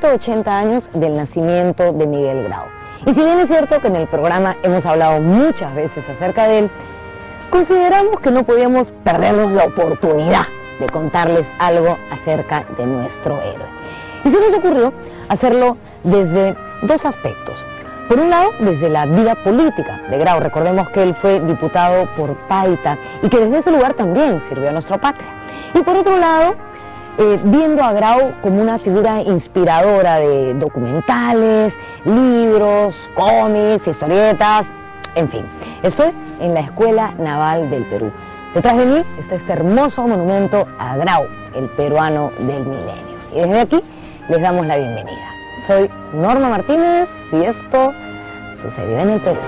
180 años del nacimiento de Miguel Grau. Y si bien es cierto que en el programa hemos hablado muchas veces acerca de él, consideramos que no podíamos perdernos la oportunidad de contarles algo acerca de nuestro héroe. Y se nos ocurrió hacerlo desde dos aspectos. Por un lado, desde la vida política de Grau. Recordemos que él fue diputado por Paita y que desde ese lugar también sirvió a nuestra patria. Y por otro lado, eh, viendo a Grau como una figura inspiradora de documentales, libros, cómics, historietas, en fin. Estoy en la Escuela Naval del Perú. Detrás de mí está este hermoso monumento a Grau, el peruano del milenio. Y desde aquí les damos la bienvenida. Soy Norma Martínez y esto sucedió en el Perú.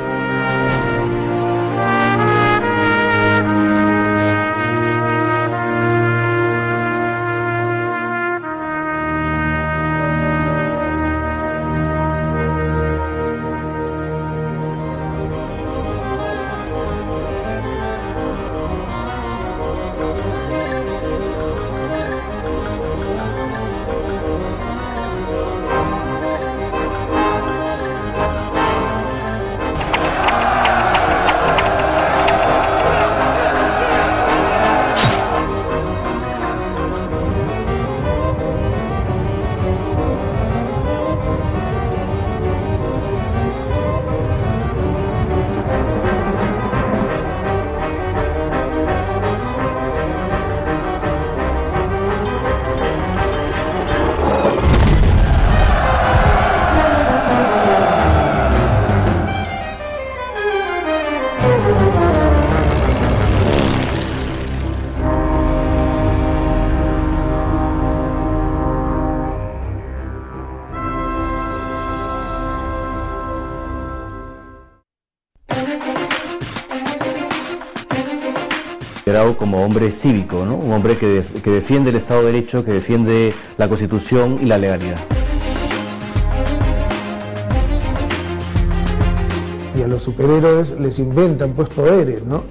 Como hombre cívico, un hombre que, que defiende el Estado de Derecho, que defiende la Constitución y la legalidad. Y a los superhéroes les inventan pues poderes, ¿no?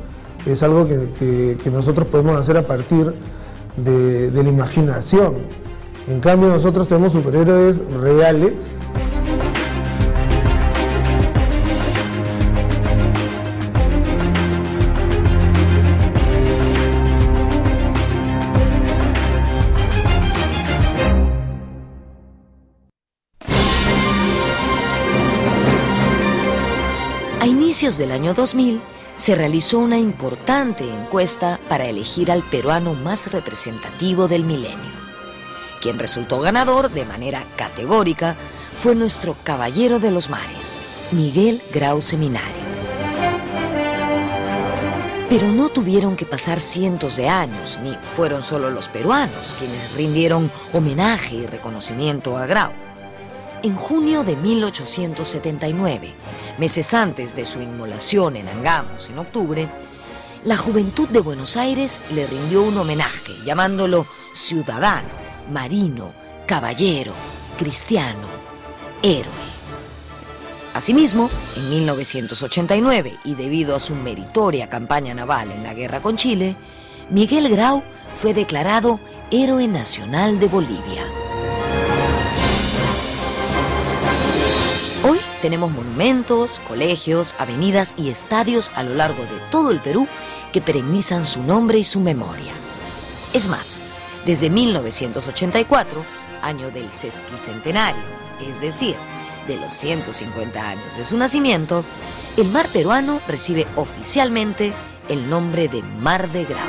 Es algo que, nosotros podemos hacer a partir de, de la imaginación. En cambio nosotros tenemos superhéroes reales del año 2000 se realizó una importante encuesta para elegir al peruano más representativo del milenio. Quien resultó ganador de manera categórica fue nuestro caballero de los mares, Miguel Grau Seminario. Pero no tuvieron que pasar cientos de años, ni fueron solo los peruanos quienes rindieron homenaje y reconocimiento a Grau. En junio de 1879, meses antes de su inmolación en Angamos en octubre, la juventud de Buenos Aires le rindió un homenaje llamándolo ciudadano, marino, caballero, cristiano, héroe. Asimismo, en 1989, y debido a su meritoria campaña naval en la guerra con Chile, Miguel Grau fue declarado Héroe Nacional de Bolivia. Tenemos monumentos, colegios, avenidas y estadios a lo largo de todo el Perú que perennizan su nombre y su memoria. Es más, desde 1984, año del sesquicentenario, es decir, de los 150 años de su nacimiento, el mar peruano recibe oficialmente el nombre de Mar de Grau.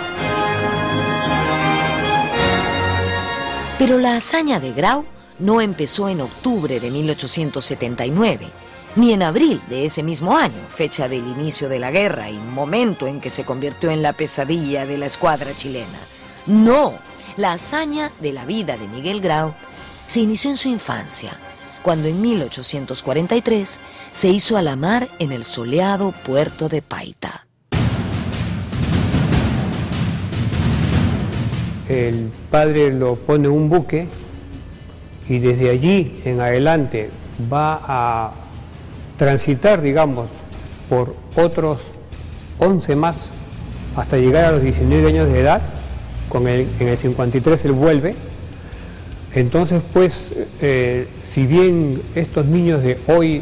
Pero la hazaña de Grau no empezó en octubre de 1879, ni en abril de ese mismo año, fecha del inicio de la guerra y momento en que se convirtió en la pesadilla de la escuadra chilena. No, la hazaña de la vida de Miguel Grau se inició en su infancia, cuando en 1843 se hizo a la mar en el soleado puerto de Paita. El padre lo pone un buque y desde allí en adelante va a transitar, digamos, por otros 11 más hasta llegar a los 19 años de edad, con el, en el 53 él vuelve, Entonces, pues, eh, si bien estos niños de hoy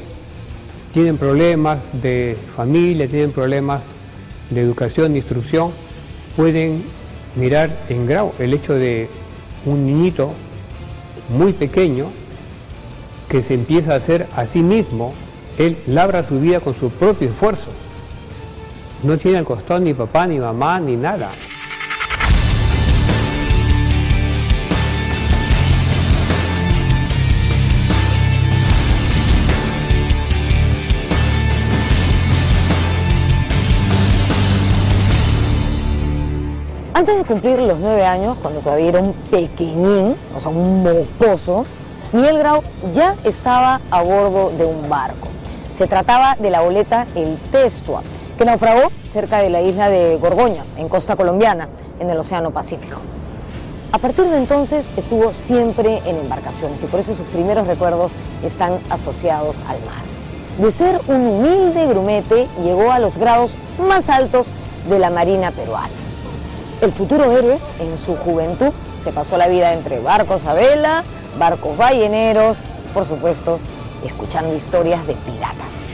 tienen problemas de familia, tienen problemas de educación, de instrucción, pueden mirar en grado el hecho de un niñito muy pequeño que se empieza a hacer a sí mismo, él labra su vida con su propio esfuerzo. No tiene al costado ni papá, ni mamá, ni nada. Antes de cumplir los nueve años, cuando todavía era un pequeñín, o sea, un mocoso, Miguel Grau ya estaba a bordo de un barco. Se trataba de la boleta El Testua, que naufragó cerca de la isla de Gorgoña, en costa colombiana, en el Océano Pacífico. A partir de entonces estuvo siempre en embarcaciones y por eso sus primeros recuerdos están asociados al mar. De ser un humilde grumete, llegó a los grados más altos de la Marina peruana. El futuro héroe, en su juventud, se pasó la vida entre barcos a vela, barcos balleneros, por supuesto, escuchando historias de piratas.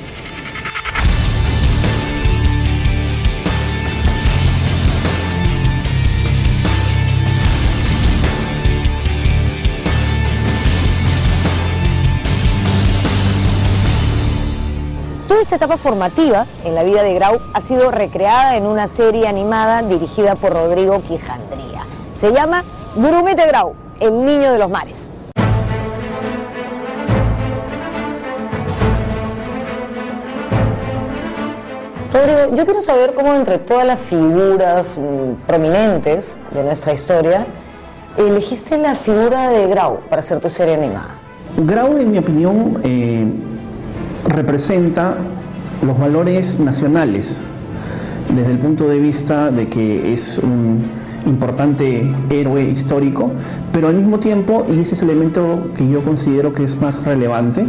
Toda esta etapa formativa en la vida de Grau ha sido recreada en una serie animada dirigida por Rodrigo Quijandría. Se llama Grumete Grau, el niño de los mares. Rodrigo, yo quiero saber cómo entre todas las figuras mm, prominentes de nuestra historia, elegiste la figura de Grau para hacer tu serie animada. Grau, en mi opinión, eh, representa los valores nacionales desde el punto de vista de que es un importante héroe histórico, pero al mismo tiempo, y ese es el elemento que yo considero que es más relevante,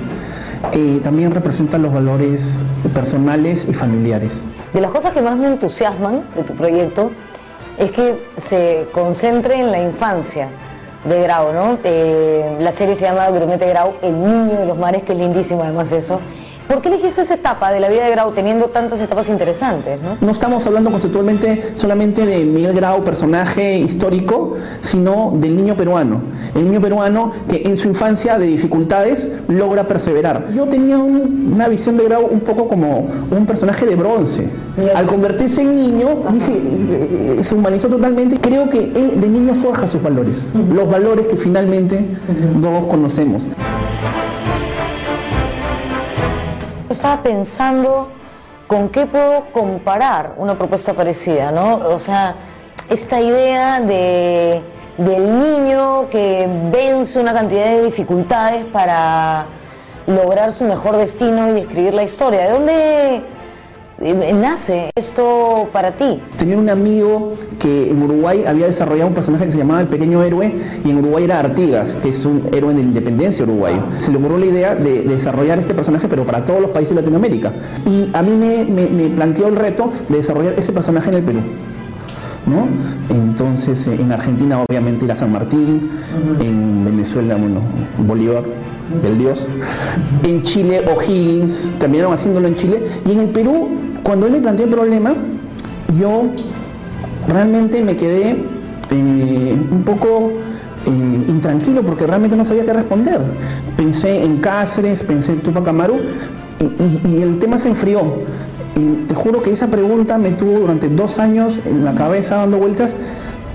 eh, también representa los valores personales y familiares. De las cosas que más me entusiasman de tu proyecto es que se concentre en la infancia de Grau, ¿no? Eh, la serie se llama Grumete Grau, el niño de los mares, que es lindísimo además eso. ¿Por qué elegiste esa etapa de la vida de Grau teniendo tantas etapas interesantes? ¿no? no estamos hablando conceptualmente solamente de Miguel Grau, personaje histórico, sino del niño peruano. El niño peruano que en su infancia de dificultades logra perseverar. Yo tenía un- una visión de Grau un poco como un personaje de bronce. Al convertirse en niño, dije, eh, se humanizó totalmente. Creo que él de niño forja sus valores, los valores que finalmente todos conocemos. Estaba pensando con qué puedo comparar una propuesta parecida, ¿no? O sea, esta idea de, del niño que vence una cantidad de dificultades para lograr su mejor destino y escribir la historia. ¿De dónde nace esto para ti? Tenía un amigo que en Uruguay había desarrollado un personaje que se llamaba El Pequeño Héroe y en Uruguay era Artigas, que es un héroe de la independencia uruguayo. Se le ocurrió la idea de, de desarrollar este personaje pero para todos los países de Latinoamérica. Y a mí me, me- me planteó el reto de desarrollar ese personaje en el Perú. ¿no? Entonces eh, en Argentina obviamente era San Martín, en Venezuela, bueno, Bolívar, el dios, en Chile O'Higgins, terminaron haciéndolo en Chile, y en el Perú, cuando él me planteó el problema, yo realmente me quedé eh, un poco eh, intranquilo porque realmente no sabía qué responder. Pensé en Cáceres, pensé en Tupac Amaru y, el tema se enfrió. Te juro que esa pregunta me tuvo durante dos años en la cabeza dando vueltas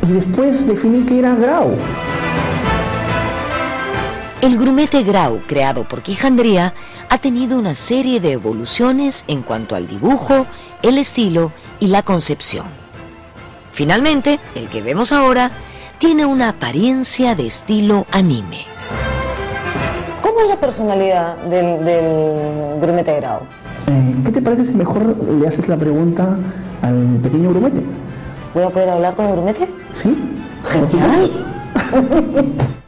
y después definí que era Grau. El grumete Grau, creado por Quijandría, ha tenido una serie de evoluciones en cuanto al dibujo, el estilo y la concepción. Finalmente, el que vemos ahora tiene una apariencia de estilo anime. ¿Cómo es la personalidad del, del grumete Grau? Eh, ¿Qué te parece si mejor le haces la pregunta al pequeño grumete? ¿Voy a poder hablar con el grumete? ¿Sí? Genial.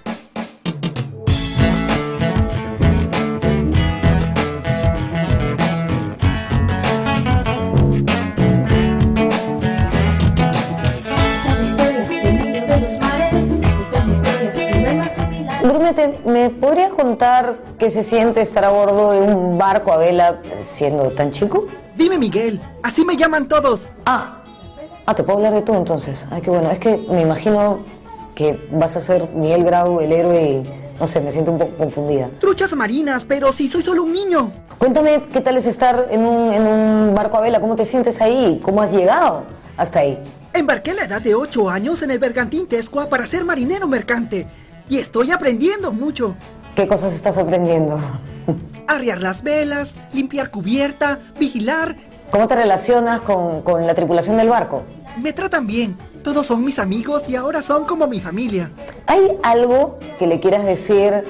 ¿me podría contar qué se siente estar a bordo de un barco a vela siendo tan chico? Dime Miguel, así me llaman todos. Ah, ah, te puedo hablar de tú entonces. Ay, qué bueno. Es que me imagino que vas a ser Miguel Grau, el héroe, y no sé, me siento un poco confundida. Truchas marinas, pero si soy solo un niño. Cuéntame qué tal es estar en un, en un barco a vela, cómo te sientes ahí, cómo has llegado hasta ahí. Embarqué a la edad de 8 años en el Bergantín Tescua para ser marinero mercante. Y estoy aprendiendo mucho. ¿Qué cosas estás aprendiendo? Arriar las velas, limpiar cubierta, vigilar. ¿Cómo te relacionas con, con la tripulación del barco? Me tratan bien. Todos son mis amigos y ahora son como mi familia. ¿Hay algo que le quieras decir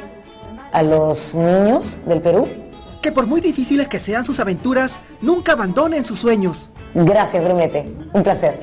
a los niños del Perú? Que por muy difíciles que sean sus aventuras, nunca abandonen sus sueños. Gracias, Grumete. Un placer.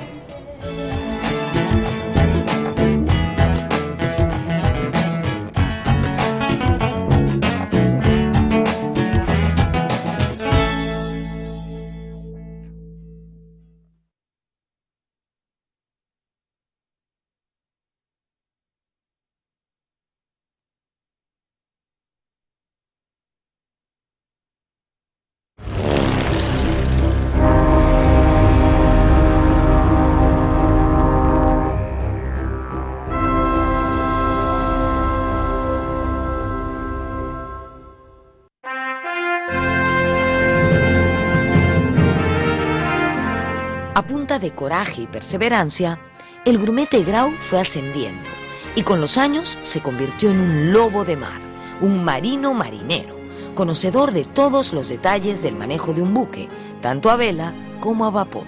De coraje y perseverancia, el grumete Grau fue ascendiendo y con los años se convirtió en un lobo de mar, un marino marinero, conocedor de todos los detalles del manejo de un buque, tanto a vela como a vapor.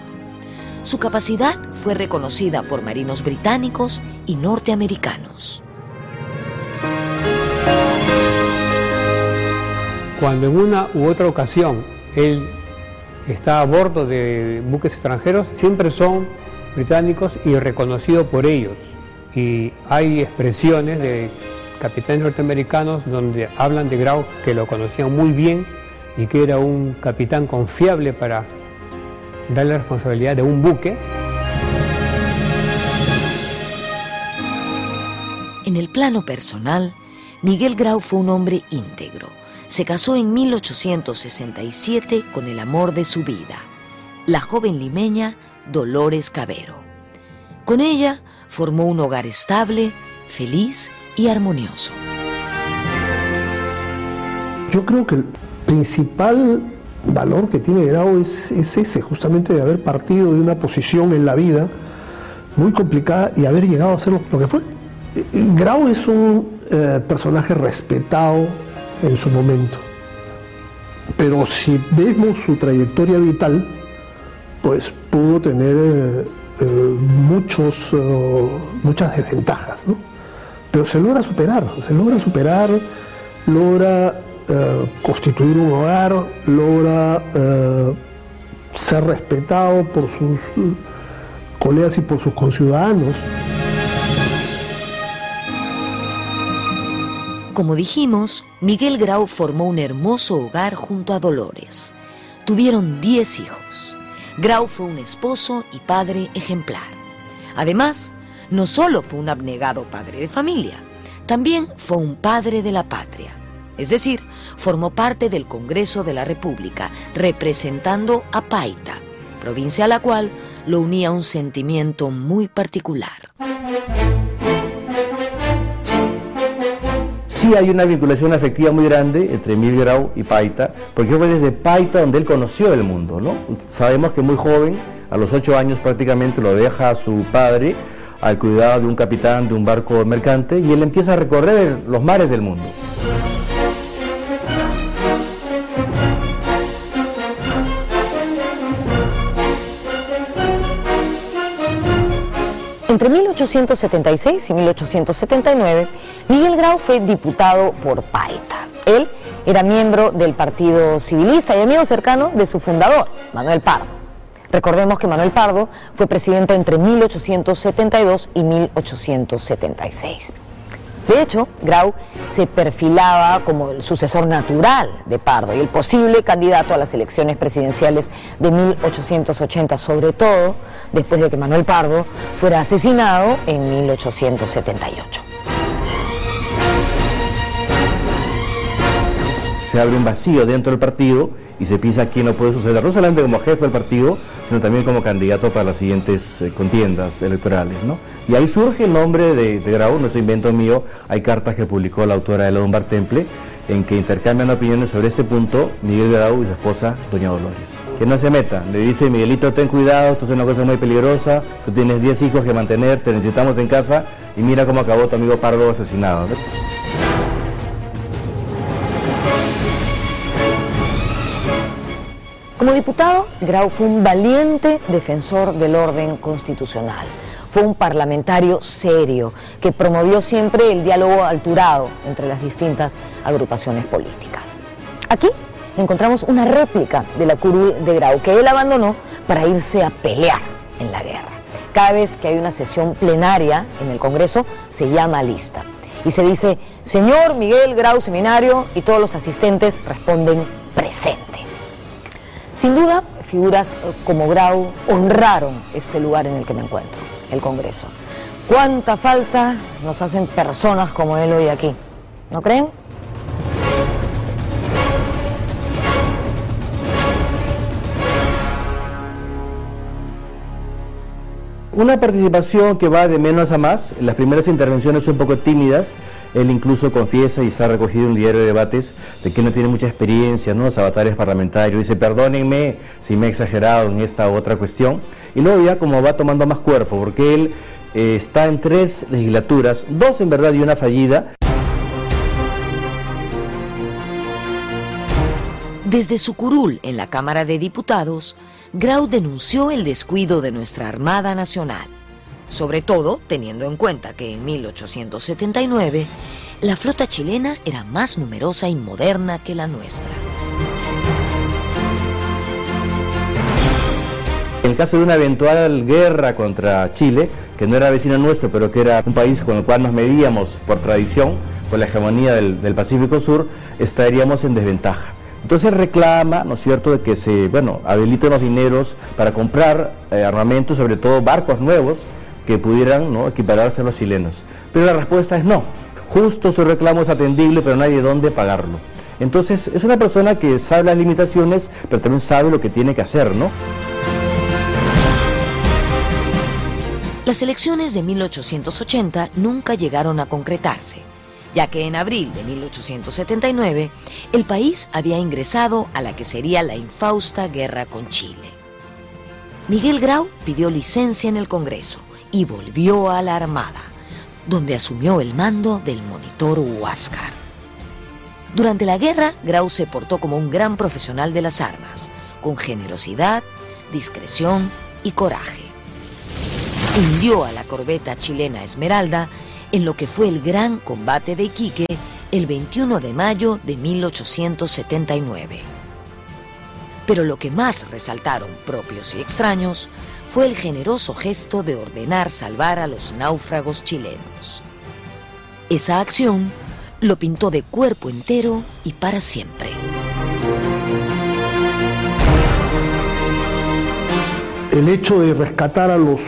Su capacidad fue reconocida por marinos británicos y norteamericanos. Cuando en una u otra ocasión él está a bordo de buques extranjeros, siempre son británicos y reconocidos por ellos. Y hay expresiones de capitanes norteamericanos donde hablan de Grau que lo conocían muy bien y que era un capitán confiable para darle la responsabilidad de un buque. En el plano personal, Miguel Grau fue un hombre íntegro. Se casó en 1867 con el amor de su vida, la joven limeña Dolores Cabero. Con ella formó un hogar estable, feliz y armonioso. Yo creo que el principal valor que tiene Grau es, es ese, justamente de haber partido de una posición en la vida muy complicada y haber llegado a ser lo, que fue. Grau es un eh, personaje respetado en su momento, pero si vemos su trayectoria vital, pues pudo tener eh, eh, muchos, eh, muchas desventajas, ¿no? pero se logra superar, se logra superar, logra constituir un hogar, logra ser respetado por sus colegas y por sus conciudadanos. Como dijimos, Miguel Grau formó un hermoso hogar junto a Dolores. Tuvieron 10 hijos. Grau fue un esposo y padre ejemplar. Además, no solo fue un abnegado padre de familia, también fue un padre de la patria. Es decir, formó parte del Congreso de la República, representando a Paita, provincia a la cual lo unía un sentimiento muy particular. Sí hay una vinculación afectiva muy grande entre Miguel Grau y Paita, porque fue desde Paita donde él conoció el mundo, ¿no? Sabemos que muy joven, a los ocho años prácticamente lo deja a su padre al cuidado de un capitán de un barco mercante y él empieza a recorrer los mares del mundo. Entre 1876 y 1879, Miguel Grau fue diputado por Paita. Él era miembro del Partido Civilista y amigo cercano de su fundador, Manuel Pardo. Recordemos que Manuel Pardo fue presidente entre 1872 y 1876. De hecho, Grau se perfilaba como el sucesor natural de Pardo y el posible candidato a las elecciones presidenciales de 1880, sobre todo después de que Manuel Pardo fuera asesinado en 1878. Se abre un vacío dentro del partido y se piensa quién no puede suceder, no solamente como jefe del partido, sino también como candidato para las siguientes eh, contiendas electorales. ¿no? Y ahí surge el nombre de, Grau, no es invento mío, hay cartas que publicó la autora de la Bar Temple en que intercambian opiniones sobre este punto Miguel Grau y su esposa Doña Dolores. Que no se meta, le dice Miguelito, ten cuidado, esto es una cosa muy peligrosa, tú tienes 10 hijos que mantener, te necesitamos en casa y mira cómo acabó tu amigo Pardo asesinado. Como diputado, Grau fue un valiente defensor del orden constitucional. Fue un parlamentario serio que promovió siempre el diálogo alturado entre las distintas agrupaciones políticas. Aquí encontramos una réplica de la curul de Grau que él abandonó para irse a pelear en la guerra. Cada vez que hay una sesión plenaria en el Congreso se llama lista y se dice, señor Miguel Grau Seminario, y todos los asistentes responden presente. Sin duda, figuras como Grau honraron este lugar en el que me encuentro el Congreso. ¿Cuánta falta nos hacen personas como él hoy aquí? ¿No creen? Una participación que va de menos a más, las primeras intervenciones son un poco tímidas, él incluso confiesa y está recogido en un diario de debates de que no tiene mucha experiencia, ¿no? Los avatares parlamentarios. Dice, perdónenme si me he exagerado en esta u otra cuestión. Y luego ya como va tomando más cuerpo, porque él eh, está en tres legislaturas, dos en verdad y una fallida. Desde su curul en la Cámara de Diputados, Grau denunció el descuido de nuestra Armada Nacional, sobre todo teniendo en cuenta que en 1879 la flota chilena era más numerosa y moderna que la nuestra. En el caso de una eventual guerra contra Chile, que no era vecino nuestro, pero que era un país con el cual nos medíamos por tradición, por la hegemonía del, Pacífico Sur, estaríamos en desventaja. Entonces reclama, ¿no es cierto?, de que se, bueno, habiliten los dineros para comprar eh, armamento, sobre todo barcos nuevos, que pudieran ¿no? equipararse a los chilenos. Pero la respuesta es no. Justo su reclamo es atendible, pero de dónde pagarlo. Entonces es una persona que sabe las limitaciones, pero también sabe lo que tiene que hacer, ¿no? Las elecciones de 1880 nunca llegaron a concretarse ya que en abril de 1879 el país había ingresado a la que sería la infausta guerra con Chile. Miguel Grau pidió licencia en el Congreso y volvió a la Armada, donde asumió el mando del monitor Huáscar. Durante la guerra, Grau se portó como un gran profesional de las armas, con generosidad, discreción y coraje. Hundió a la corbeta chilena Esmeralda en lo que fue el gran combate de Iquique el 21 de mayo de 1879. Pero lo que más resaltaron propios y extraños fue el generoso gesto de ordenar salvar a los náufragos chilenos. Esa acción lo pintó de cuerpo entero y para siempre. El hecho de rescatar a los,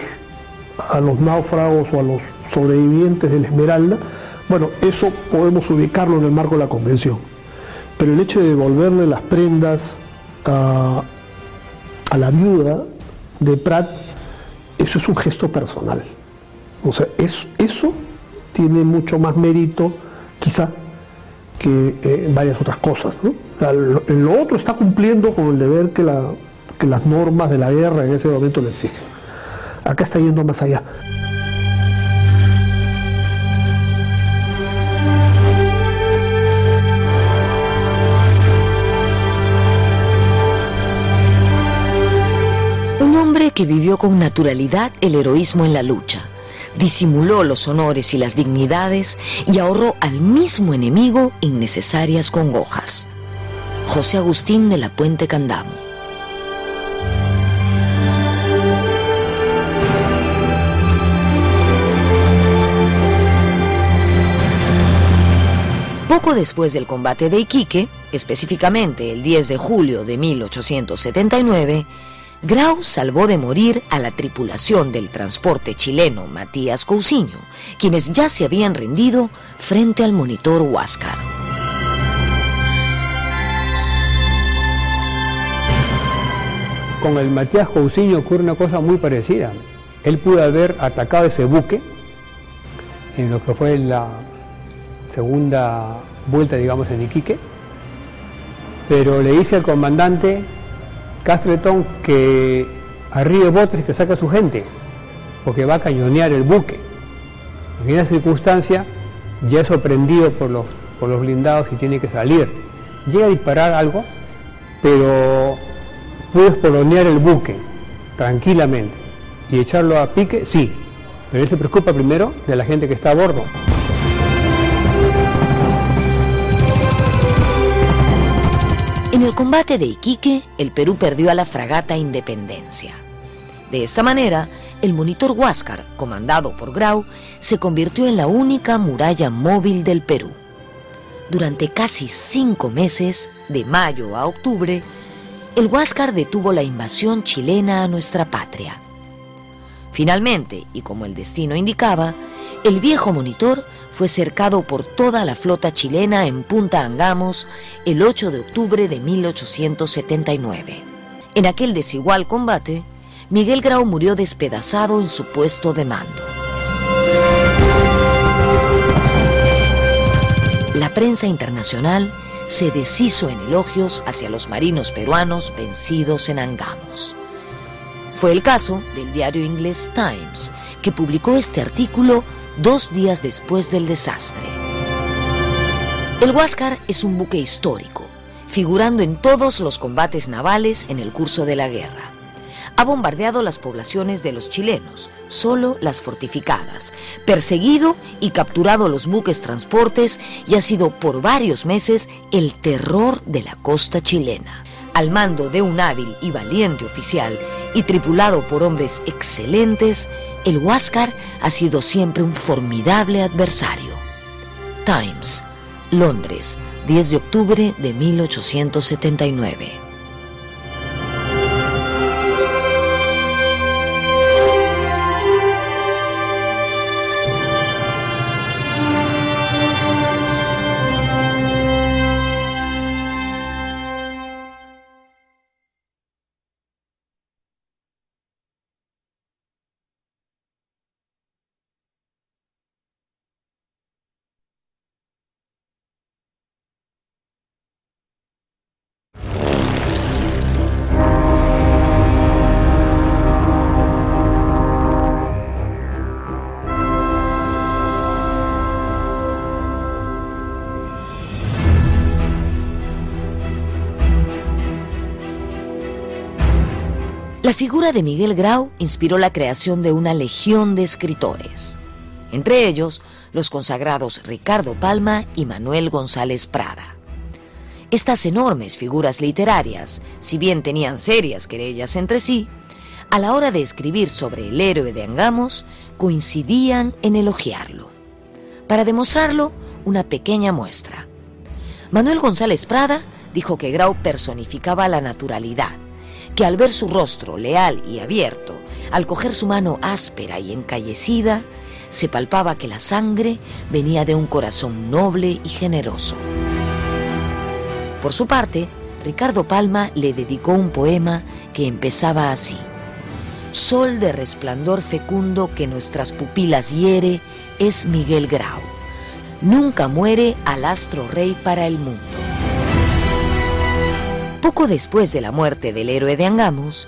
a los náufragos o a los sobrevivientes de la Esmeralda, bueno, eso podemos ubicarlo en el marco de la convención. Pero el hecho de devolverle las prendas a, la viuda de Prat, eso es un gesto personal. O sea, eso, eso tiene mucho más mérito, quizá, que eh, varias otras cosas. ¿no? lo, otro está cumpliendo con el deber que, la, que las normas de la guerra en ese momento le exigen. Acá está yendo más allá. Que vivió con naturalidad el heroísmo en la lucha, disimuló los honores y las dignidades y ahorró al mismo enemigo innecesarias congojas. José Agustín de la Puente Candamo. Poco después del combate de Iquique, específicamente el 10 de julio de 1879, Grau salvó de morir a la tripulación del transporte chileno Matías Cousiño, quienes ya se habían rendido frente al monitor Huáscar. Con el Matías Cousiño ocurre una cosa muy parecida. Él pudo haber atacado ese buque en lo que fue la segunda vuelta, digamos, en Iquique, pero le dice al comandante Castretón que arribe botes que saque a su gente, porque va a cañonear el buque. En esa circunstancia ya es sorprendido por los, por los blindados y tiene que salir. Llega a disparar algo, pero puede espolonear el buque tranquilamente y echarlo a pique, sí, pero él se preocupa primero de la gente que está a bordo. El combate de Iquique, el Perú perdió a la fragata Independencia. De esta manera, el monitor Huáscar, comandado por Grau, se convirtió en la única muralla móvil del Perú. Durante casi cinco meses, de mayo a octubre, el Huáscar detuvo la invasión chilena a nuestra patria. Finalmente, y como el destino indicaba, el viejo monitor fue cercado por toda la flota chilena en Punta Angamos el 8 de octubre de 1879. En aquel desigual combate, Miguel Grau murió despedazado en su puesto de mando. La prensa internacional se deshizo en elogios hacia los marinos peruanos vencidos en Angamos. Fue el caso del diario inglés Times, que publicó este artículo dos días después del desastre. El Huáscar es un buque histórico, figurando en todos los combates navales en el curso de la guerra. Ha bombardeado las poblaciones de los chilenos, solo las fortificadas, perseguido y capturado los buques transportes y ha sido por varios meses el terror de la costa chilena. Al mando de un hábil y valiente oficial y tripulado por hombres excelentes, el Huáscar ha sido siempre un formidable adversario. Times, Londres, 10 de octubre de 1879. La figura de Miguel Grau inspiró la creación de una legión de escritores, entre ellos los consagrados Ricardo Palma y Manuel González Prada. Estas enormes figuras literarias, si bien tenían serias querellas entre sí, a la hora de escribir sobre el héroe de Angamos, coincidían en elogiarlo. Para demostrarlo, una pequeña muestra. Manuel González Prada dijo que Grau personificaba la naturalidad, que al ver su rostro leal y abierto, al coger su mano áspera y encallecida, se palpaba que la sangre venía de un corazón noble y generoso. Por su parte, Ricardo Palma le dedicó un poema que empezaba así. Sol de resplandor fecundo que nuestras pupilas hiere es Miguel Grau. Nunca muere al astro rey para el mundo. Poco después de la muerte del héroe de Angamos,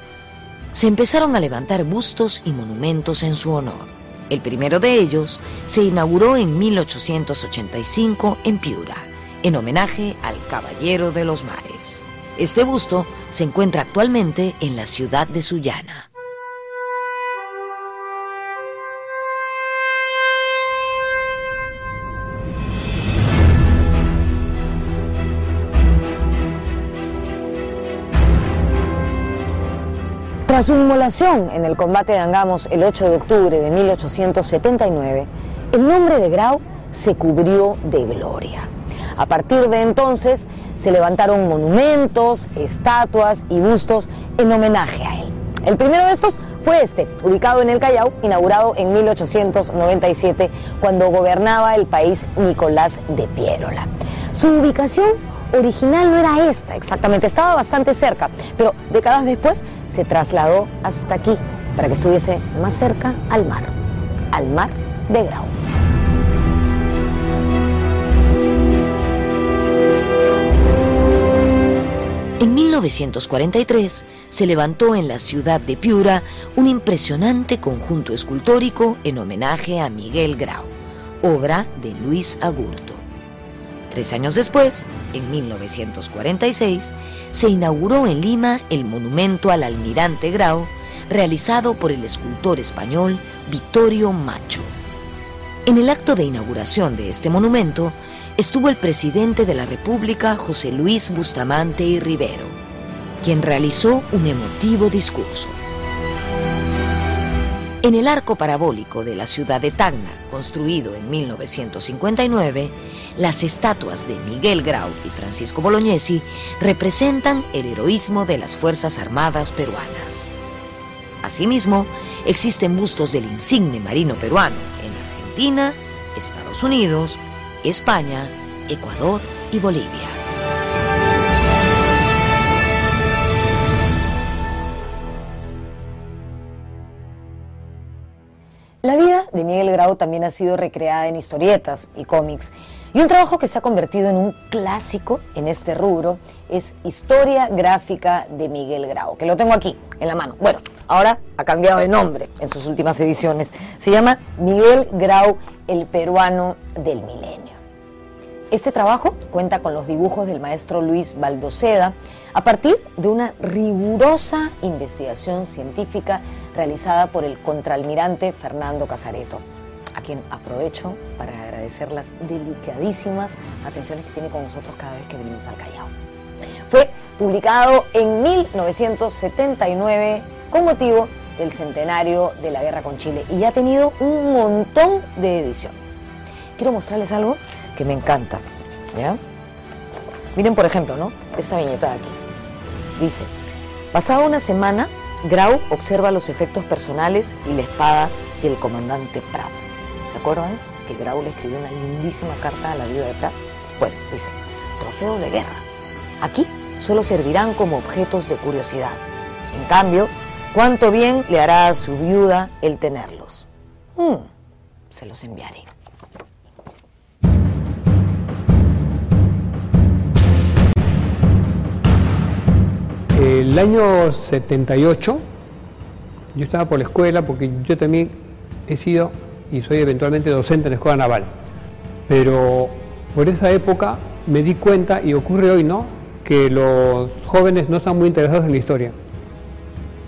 se empezaron a levantar bustos y monumentos en su honor. El primero de ellos se inauguró en 1885 en Piura, en homenaje al Caballero de los Mares. Este busto se encuentra actualmente en la ciudad de Sullana. Tras su inmolación en el combate de Angamos el 8 de octubre de 1879, el nombre de Grau se cubrió de gloria. A partir de entonces se levantaron monumentos, estatuas y bustos en homenaje a él. El primero de estos fue este, ubicado en el Callao, inaugurado en 1897 cuando gobernaba el país Nicolás de Piérola. Su ubicación original no era esta exactamente, estaba bastante cerca, pero décadas después se trasladó hasta aquí para que estuviese más cerca al mar, al mar de Grau. En 1943 se levantó en la ciudad de Piura un impresionante conjunto escultórico en homenaje a Miguel Grau, obra de Luis Agurto. Tres años después, en 1946, se inauguró en Lima el monumento al almirante Grau, realizado por el escultor español Vittorio Macho. En el acto de inauguración de este monumento estuvo el presidente de la República, José Luis Bustamante y Rivero, quien realizó un emotivo discurso. En el arco parabólico de la ciudad de Tacna, construido en 1959, las estatuas de Miguel Grau y Francisco Bolognesi representan el heroísmo de las Fuerzas Armadas peruanas. Asimismo, existen bustos del insigne marino peruano en Argentina, Estados Unidos, España, Ecuador y Bolivia. También ha sido recreada en historietas y cómics. Y un trabajo que se ha convertido en un clásico en este rubro es Historia Gráfica de Miguel Grau, que lo tengo aquí en la mano. Bueno, ahora ha cambiado de nombre en sus últimas ediciones. Se llama Miguel Grau, el peruano del milenio. Este trabajo cuenta con los dibujos del maestro Luis Baldoceda a partir de una rigurosa investigación científica realizada por el contraalmirante Fernando Casareto, a quien aprovecho para agradecer las delicadísimas atenciones que tiene con nosotros cada vez que venimos al Callao. Fue publicado en 1979 con motivo del centenario de la guerra con Chile y ha tenido un montón de ediciones. Quiero mostrarles algo que me encanta. ¿ya? Miren, por ejemplo, ¿no? Esta viñeta de aquí. Dice, pasada una semana, Grau observa los efectos personales y la espada del comandante Pratt. ¿Se acuerdan que Grau le escribió una lindísima carta a la viuda de Pratt? Bueno, dice, trofeos de guerra. Aquí solo servirán como objetos de curiosidad. En cambio, cuánto bien le hará a su viuda el tenerlos. Hmm, se los enviaré. El año 78, yo estaba por la escuela porque yo también he sido y soy eventualmente docente en la escuela naval. Pero por esa época me di cuenta, y ocurre hoy, ¿no? Que los jóvenes no están muy interesados en la historia.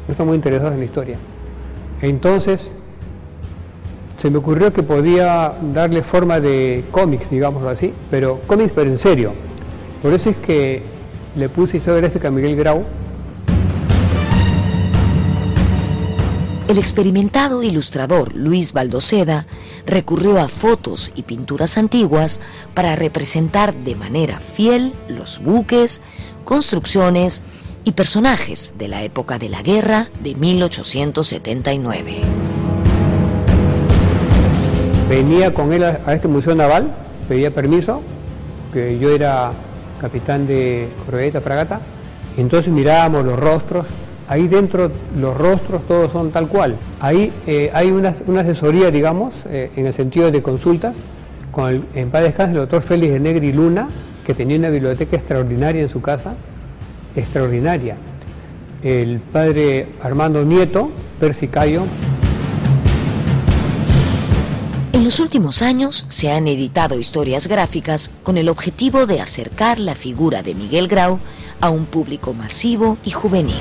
No están muy interesados en la historia. Entonces, se me ocurrió que podía darle forma de cómics, digámoslo así, pero cómics pero en serio. Por eso es que le puse historia gráfica a Miguel Grau, El experimentado ilustrador Luis Baldoceda recurrió a fotos y pinturas antiguas para representar de manera fiel los buques, construcciones y personajes de la época de la guerra de 1879. Venía con él a, este museo naval, pedía permiso, que yo era capitán de corveta fragata, entonces mirábamos los rostros ahí dentro los rostros todos son tal cual. Ahí eh, hay una, asesoría, digamos, eh, en el sentido de consultas, con el, en paz el doctor Félix de Negri Luna, que tenía una biblioteca extraordinaria en su casa, extraordinaria. El padre Armando Nieto, Persicayo. En los últimos años se han editado historias gráficas con el objetivo de acercar la figura de Miguel Grau a un público masivo y juvenil.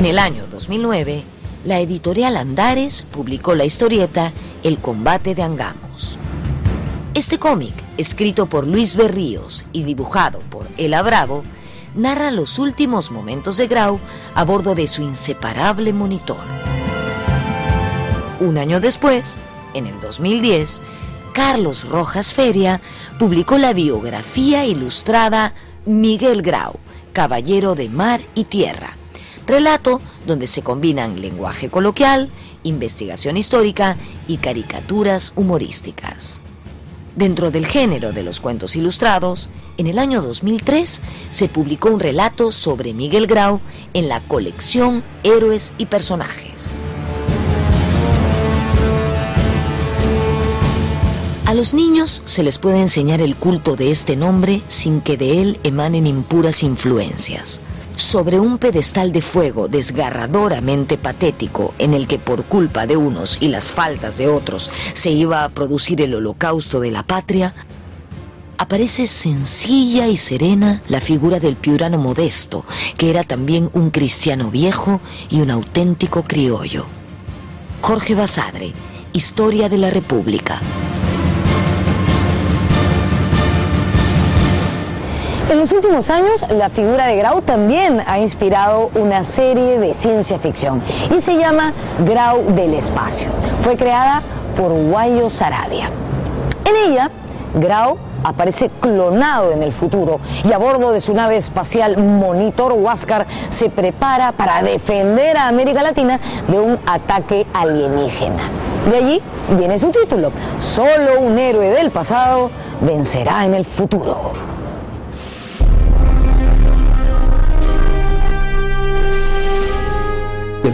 En el año 2009, la editorial Andares publicó la historieta El combate de Angamos. Este cómic, escrito por Luis Berríos y dibujado por Ela Bravo, narra los últimos momentos de Grau a bordo de su inseparable monitor. Un año después, en el 2010, Carlos Rojas Feria publicó la biografía ilustrada Miguel Grau, Caballero de Mar y Tierra, relato donde se combinan lenguaje coloquial, investigación histórica y caricaturas humorísticas. Dentro del género de los cuentos ilustrados, en el año 2003 se publicó un relato sobre Miguel Grau en la colección Héroes y Personajes. A los niños se les puede enseñar el culto de este nombre sin que de él emanen impuras influencias. Sobre un pedestal de fuego desgarradoramente patético en el que por culpa de unos y las faltas de otros se iba a producir el holocausto de la patria, aparece sencilla y serena la figura del piurano modesto, que era también un cristiano viejo y un auténtico criollo. Jorge Basadre, Historia de la República. En los últimos años, la figura de Grau también ha inspirado una serie de ciencia ficción y se llama Grau del Espacio. Fue creada por Guayo Sarabia. En ella, Grau aparece clonado en el futuro y a bordo de su nave espacial Monitor Huáscar se prepara para defender a América Latina de un ataque alienígena. De allí viene su título, Solo un héroe del pasado vencerá en el futuro.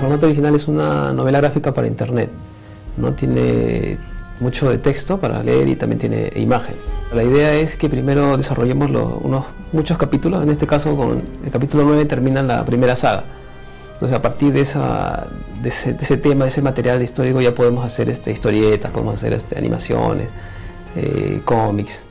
Formato original es una novela gráfica para internet, no tiene mucho de texto para leer y también tiene imagen. La idea es que primero desarrollemos unos muchos capítulos, en este caso con el capítulo 9 termina la primera saga. Entonces a partir de, ese, tema, de ese material histórico ya podemos hacer este, historietas, podemos hacer este, animaciones, eh, cómics.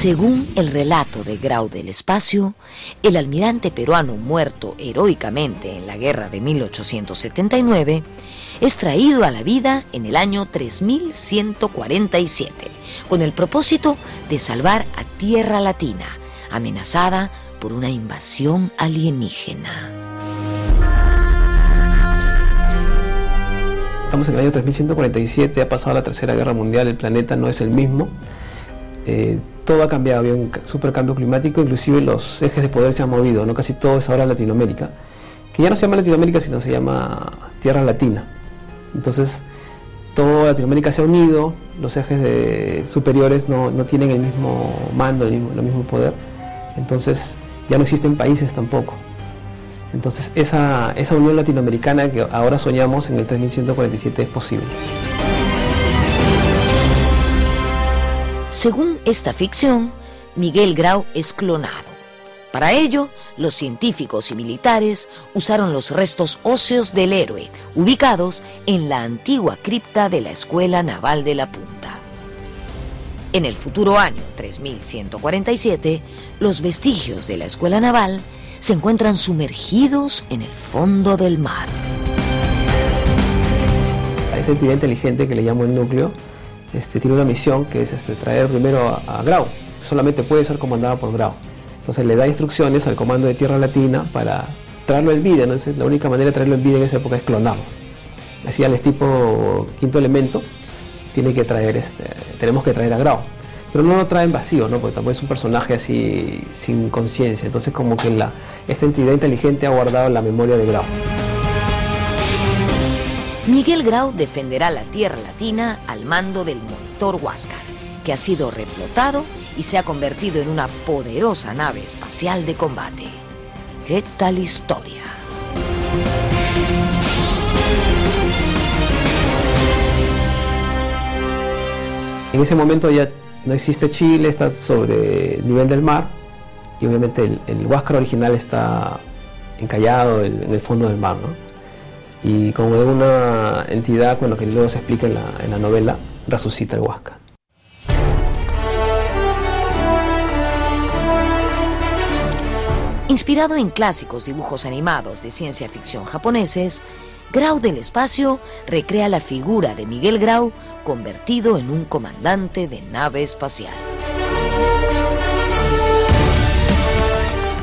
Según el relato de Grau del Espacio, el almirante peruano muerto heroicamente en la guerra de 1879 es traído a la vida en el año 3147 con el propósito de salvar a Tierra Latina, amenazada por una invasión alienígena. Estamos en el año 3147, ha pasado la Tercera Guerra Mundial, el planeta no es el mismo. Eh, todo ha cambiado, había un super cambio climático, inclusive los ejes de poder se han movido, no casi todo es ahora Latinoamérica, que ya no se llama Latinoamérica, sino se llama Tierra Latina. Entonces, toda Latinoamérica se ha unido, los ejes superiores no, tienen el mismo mando, el mismo, el mismo poder, entonces ya no existen países tampoco. Entonces, esa, esa unión latinoamericana que ahora soñamos en el 3147 es posible. Según esta ficción, Miguel Grau es clonado. Para ello, los científicos y militares usaron los restos óseos del héroe, ubicados en la antigua cripta de la Escuela Naval de la Punta. En el futuro año 3147, los vestigios de la Escuela Naval se encuentran sumergidos en el fondo del mar. A esa entidad inteligente que le llamo el núcleo, este, tiene una misión que es este, traer primero a, Grau. Solamente puede ser comandada por Grau. Entonces le da instrucciones al comando de Tierra Latina para traerlo en vida. Entonces la única manera de traerlo en vida en esa época es clonarlo. Así al tipo quinto elemento que traer, este, tenemos que traer a Grau. Pero no lo traen vacío, ¿no? porque tampoco es un personaje así sin conciencia. Entonces como que la, esta entidad inteligente ha guardado la memoria de Grau. Miguel Grau defenderá la Tierra Latina al mando del monitor Huáscar, que ha sido reflotado y se ha convertido en una poderosa nave espacial de combate. ¿Qué tal historia? En ese momento ya no existe Chile, está sobre el nivel del mar y obviamente el, Huáscar original está encallado en el fondo del mar. ¿no? Y como de una entidad, con lo que luego se explica en la, novela, resucita el Huasca. Inspirado en clásicos dibujos animados de ciencia ficción japoneses, Grau del Espacio recrea la figura de Miguel Grau convertido en un comandante de nave espacial.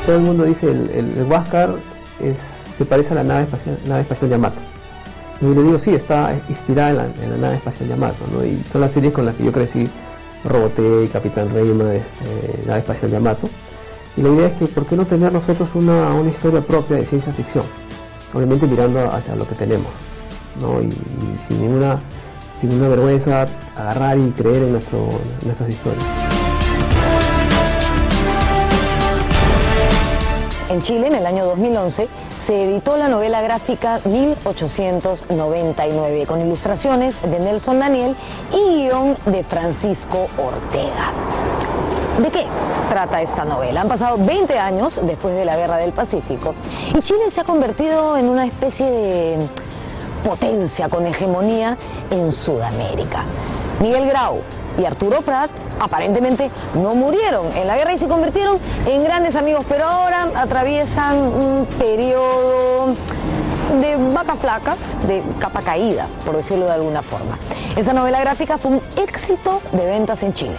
Todo el mundo dice el, el, el Huáscar es se parece a la nave espacial, nave espacial Yamato. Y le digo, sí, está inspirada en la, nave espacial Yamato, ¿no? Y son las series con las que yo crecí, Robotech, Capitán Reima, este, nave espacial Yamato. Y la idea es que, ¿por qué no tener nosotros una, una historia propia de ciencia ficción? Obviamente mirando hacia lo que tenemos, ¿no? y, sin, ninguna, sin ninguna vergüenza agarrar y creer en, nuestro, nuestras historias. En Chile, en el año 2011, se editó la novela gráfica 1899, con ilustraciones de Nelson Daniel y guion de Francisco Ortega. ¿De qué trata esta novela? Han pasado 20 años después de la Guerra del Pacífico y Chile se ha convertido en una especie de potencia con hegemonía en Sudamérica. Miguel Grau y Arturo Prat aparentemente no murieron en la guerra y se convirtieron en grandes amigos, pero ahora atraviesan un periodo de vacas flacas, de capa caída, por decirlo de alguna forma. Esa novela gráfica fue un éxito de ventas en Chile.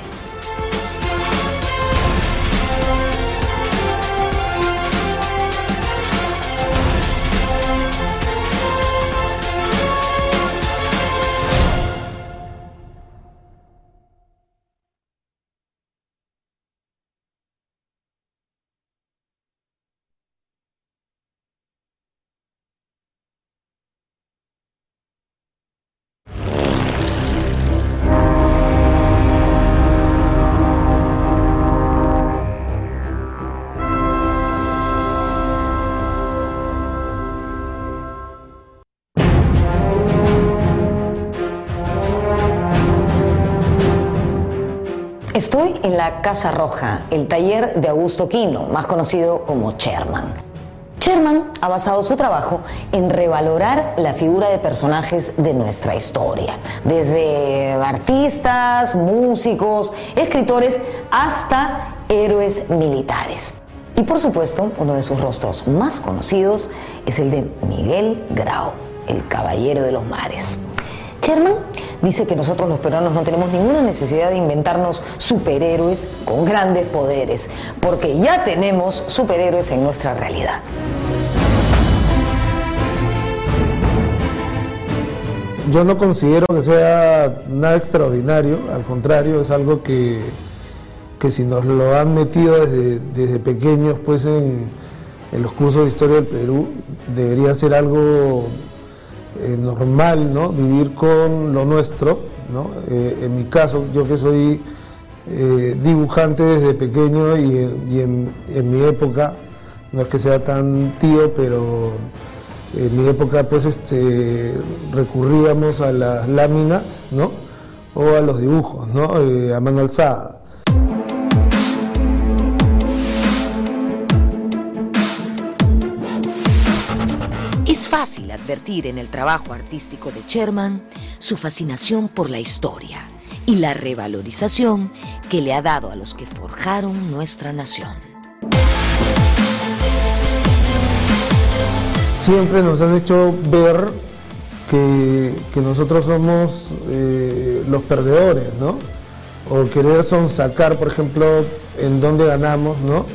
Estoy en la Casa Roja, el taller de Augusto Quino, más conocido como Sherman. Sherman ha basado su trabajo en revalorar la figura de personajes de nuestra historia, desde artistas, músicos, escritores, hasta héroes militares. Y por supuesto, uno de sus rostros más conocidos es el de Miguel Grau, el Caballero de los Mares. Dice que nosotros los peruanos no tenemos ninguna necesidad de inventarnos superhéroes con grandes poderes, porque ya tenemos superhéroes en nuestra realidad. Yo no considero que sea nada extraordinario, al contrario, es algo que, que si nos lo han metido desde, desde pequeños pues en, en los cursos de historia del Perú, debería ser algo eh, normal, ¿no? Vivir con lo nuestro, ¿no? Eh, en mi caso, yo que soy eh, dibujante desde pequeño y, en, mi época, no es que sea tan tío, pero en mi época pues este, recurríamos a las láminas, ¿no? O a los dibujos, ¿no? a mano alzada. Fácil advertir en el trabajo artístico de Sherman su fascinación por la historia y la revalorización que le ha dado a los que forjaron nuestra nación. Siempre nos han hecho ver que, nosotros somos eh, los perdedores, ¿no? O querer sonsacar, por ejemplo, en dónde ganamos, ¿no?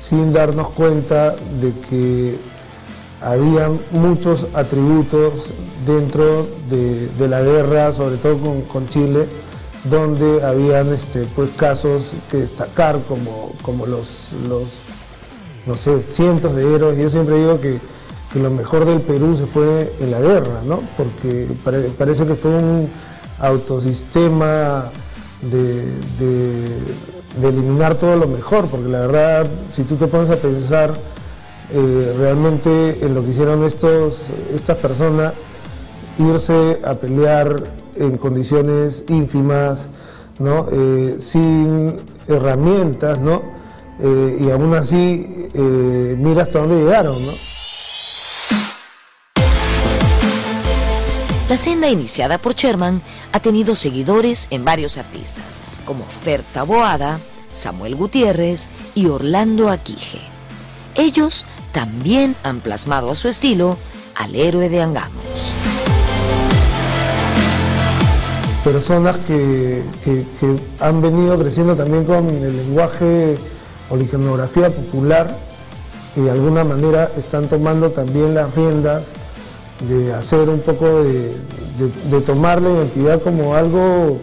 Sin darnos cuenta de que había muchos atributos dentro de, la guerra, sobre todo con, Chile, donde habían este, pues, casos que destacar, como, como los, los, no sé, cientos de héroes. Yo siempre digo que, lo mejor del Perú se fue en la guerra, ¿no? porque pare, parece que fue un autosistema de eliminar todo lo mejor, porque la verdad, si tú te pones a pensar, eh, realmente en lo que hicieron estos, estas personas, irse a pelear en condiciones ínfimas, ¿no? Eh, sin herramientas, ¿no? Eh, y aún así, mira hasta dónde llegaron. ¿no? La senda iniciada por Sherman ha tenido seguidores en varios artistas, como Fer Taboada, Samuel Gutiérrez y Orlando Aquije. Ellos también han plasmado a su estilo al héroe de Angamos. Personas que, han venido creciendo también con el lenguaje o la iconografía popular y de alguna manera están tomando también las riendas de hacer un poco de, de, de tomar la identidad como algo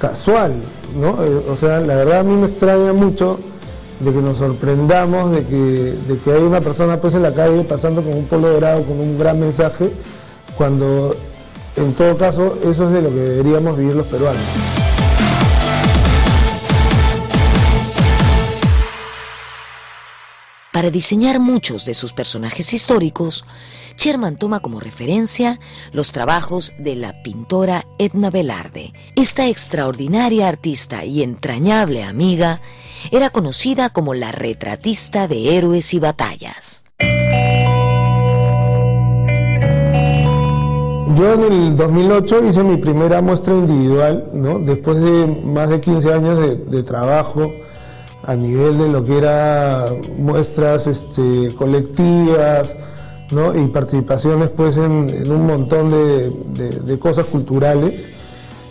casual, ¿no? Eh, o sea, la verdad a mí me extraña mucho de que nos sorprendamos de que, de que hay una persona pues en la calle pasando con un polo dorado, con un gran mensaje, cuando en todo caso eso es de lo que deberíamos vivir los peruanos. Para diseñar muchos de sus personajes históricos, Sherman toma como referencia los trabajos de la pintora Edna Velarde. Esta extraordinaria artista y entrañable amiga era conocida como la retratista de héroes y batallas. Yo en el 2008 hice mi primera muestra individual, ¿no? después de más de 15 años de, trabajo a nivel de lo que era muestras este, colectivas y participaciones pues, en, un montón de, cosas culturales.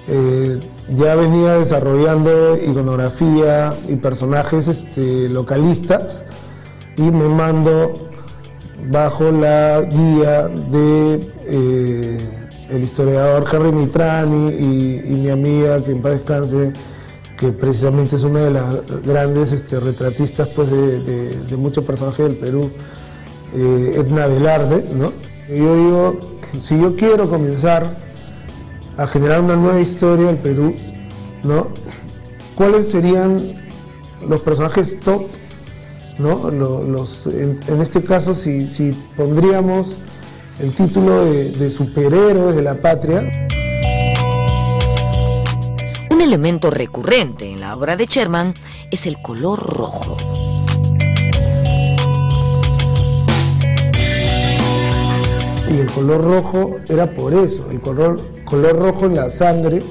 Eh, ya venía desarrollando iconografía y personajes este, localistas y me mando bajo la guía de eh, el historiador Harry Mitrani y, mi amiga, que en paz descanse, que precisamente es una de las grandes este, retratistas pues, de, muchos personajes del Perú, eh, Edna Velarde, ¿no? yo digo, si yo quiero comenzar a generar una nueva historia del Perú, ¿no? ¿Cuáles serían los personajes top, ¿no? Los, en, este caso, si, si, pondríamos el título de, de superhéroes de la patria. Un elemento recurrente en la obra de Sherman es el color rojo. Y el color rojo era por eso, el color color rojo en la sangre,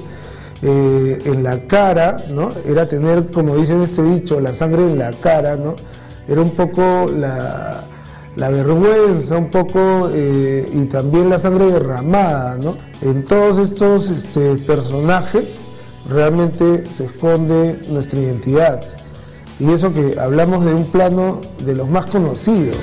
eh, en la cara, ¿no? Era tener, como dicen este dicho, la sangre en la cara, ¿no? Era un poco la, vergüenza, un poco, eh, y también la sangre derramada, ¿no? En todos estos este, personajes realmente se esconde nuestra identidad. Y eso que hablamos de un plano de los más conocidos.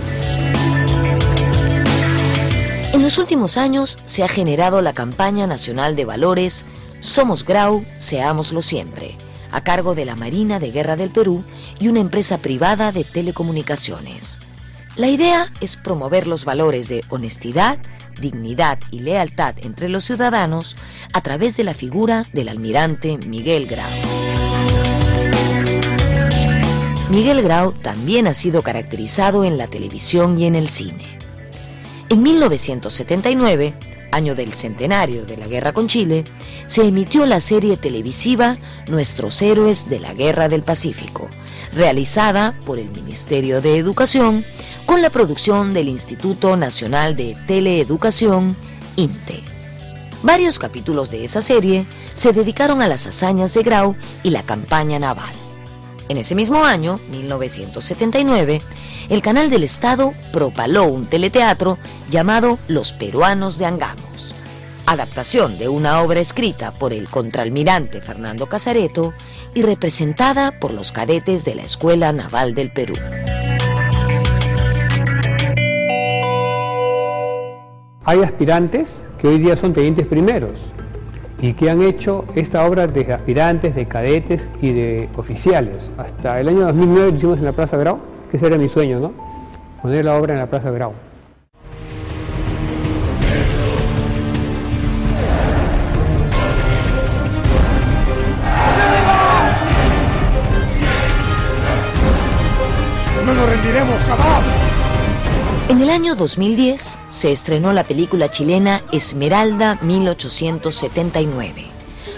En los últimos años se ha generado la campaña nacional de valores Somos Grau, Seámoslo Siempre, a cargo de la Marina de Guerra del Perú y una empresa privada de telecomunicaciones. La idea es promover los valores de honestidad, dignidad y lealtad entre los ciudadanos a través de la figura del almirante Miguel Grau. Miguel Grau también ha sido caracterizado en la televisión y en el cine. En 1979, año del centenario de la guerra con Chile, se emitió la serie televisiva Nuestros Héroes de la Guerra del Pacífico, realizada por el Ministerio de Educación con la producción del Instituto Nacional de Teleeducación, INTE. Varios capítulos de esa serie se dedicaron a las hazañas de Grau y la campaña naval. En ese mismo año, 1979, el canal del Estado propaló un teleteatro llamado Los Peruanos de Angamos, adaptación de una obra escrita por el contraalmirante Fernando Casareto y representada por los cadetes de la Escuela Naval del Perú. Hay aspirantes que hoy día son tenientes primeros y que han hecho esta obra de aspirantes, de cadetes y de oficiales. Hasta el año 2009 lo hicimos en la Plaza Grau que ese era mi sueño, ¿no? Poner la obra en la Plaza Grau. ¡No nos rendiremos jamás! En el año 2010 se estrenó la película chilena Esmeralda 1879,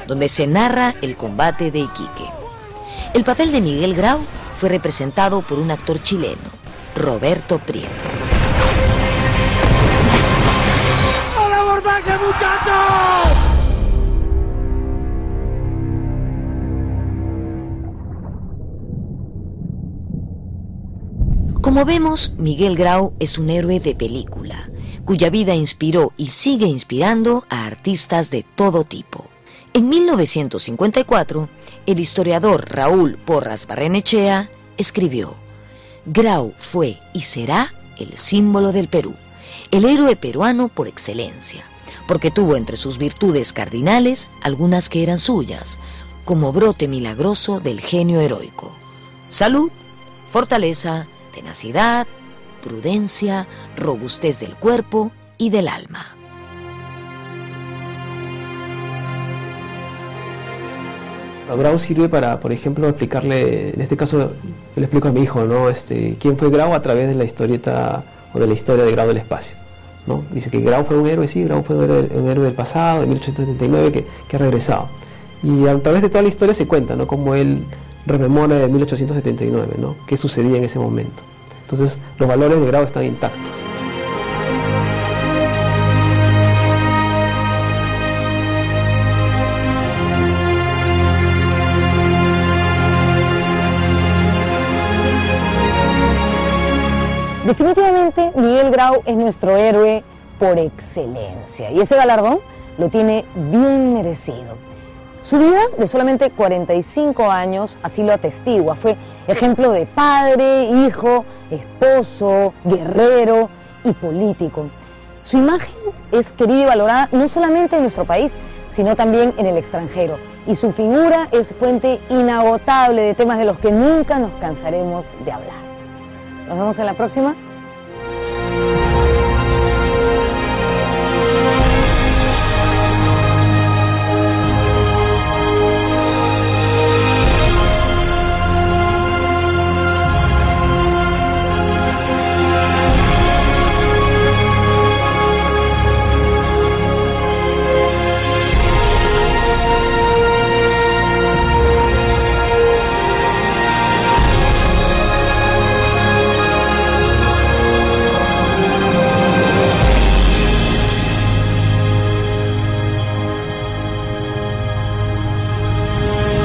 donde se narra el combate de Iquique. El papel de Miguel Grau fue representado por un actor chileno, Roberto Prieto. ¡Al abordaje, muchachos! Como vemos, Miguel Grau es un héroe de película, cuya vida inspiró y sigue inspirando a artistas de todo tipo. En 1954, el historiador Raúl Porras Barrenechea escribió, Grau fue y será el símbolo del Perú, el héroe peruano por excelencia, porque tuvo entre sus virtudes cardinales algunas que eran suyas, como brote milagroso del genio heroico. Salud, fortaleza, tenacidad, prudencia, robustez del cuerpo y del alma. Grau sirve para, por ejemplo, explicarle, en este caso le explico a mi hijo, ¿no? Este, quién fue Grau a través de la historieta o de la historia de Grau del espacio. ¿no? Dice que Grau fue un héroe, sí, Grau fue un héroe, del pasado, de 1879, que, que, ha regresado. Y a través de toda la historia se cuenta, ¿no? Cómo él rememora de 1879, ¿no? Qué sucedía en ese momento. Entonces, los valores de Grau están intactos. Miguel Grau es nuestro héroe por excelencia y ese galardón lo tiene bien merecido. Su vida de solamente 45 años así lo atestigua. Fue ejemplo de padre, hijo, esposo, guerrero y político. Su imagen es querida y valorada no solamente en nuestro país, sino también en el extranjero. Y su figura es fuente inagotable de temas de los que nunca nos cansaremos de hablar. Nos vemos en la próxima.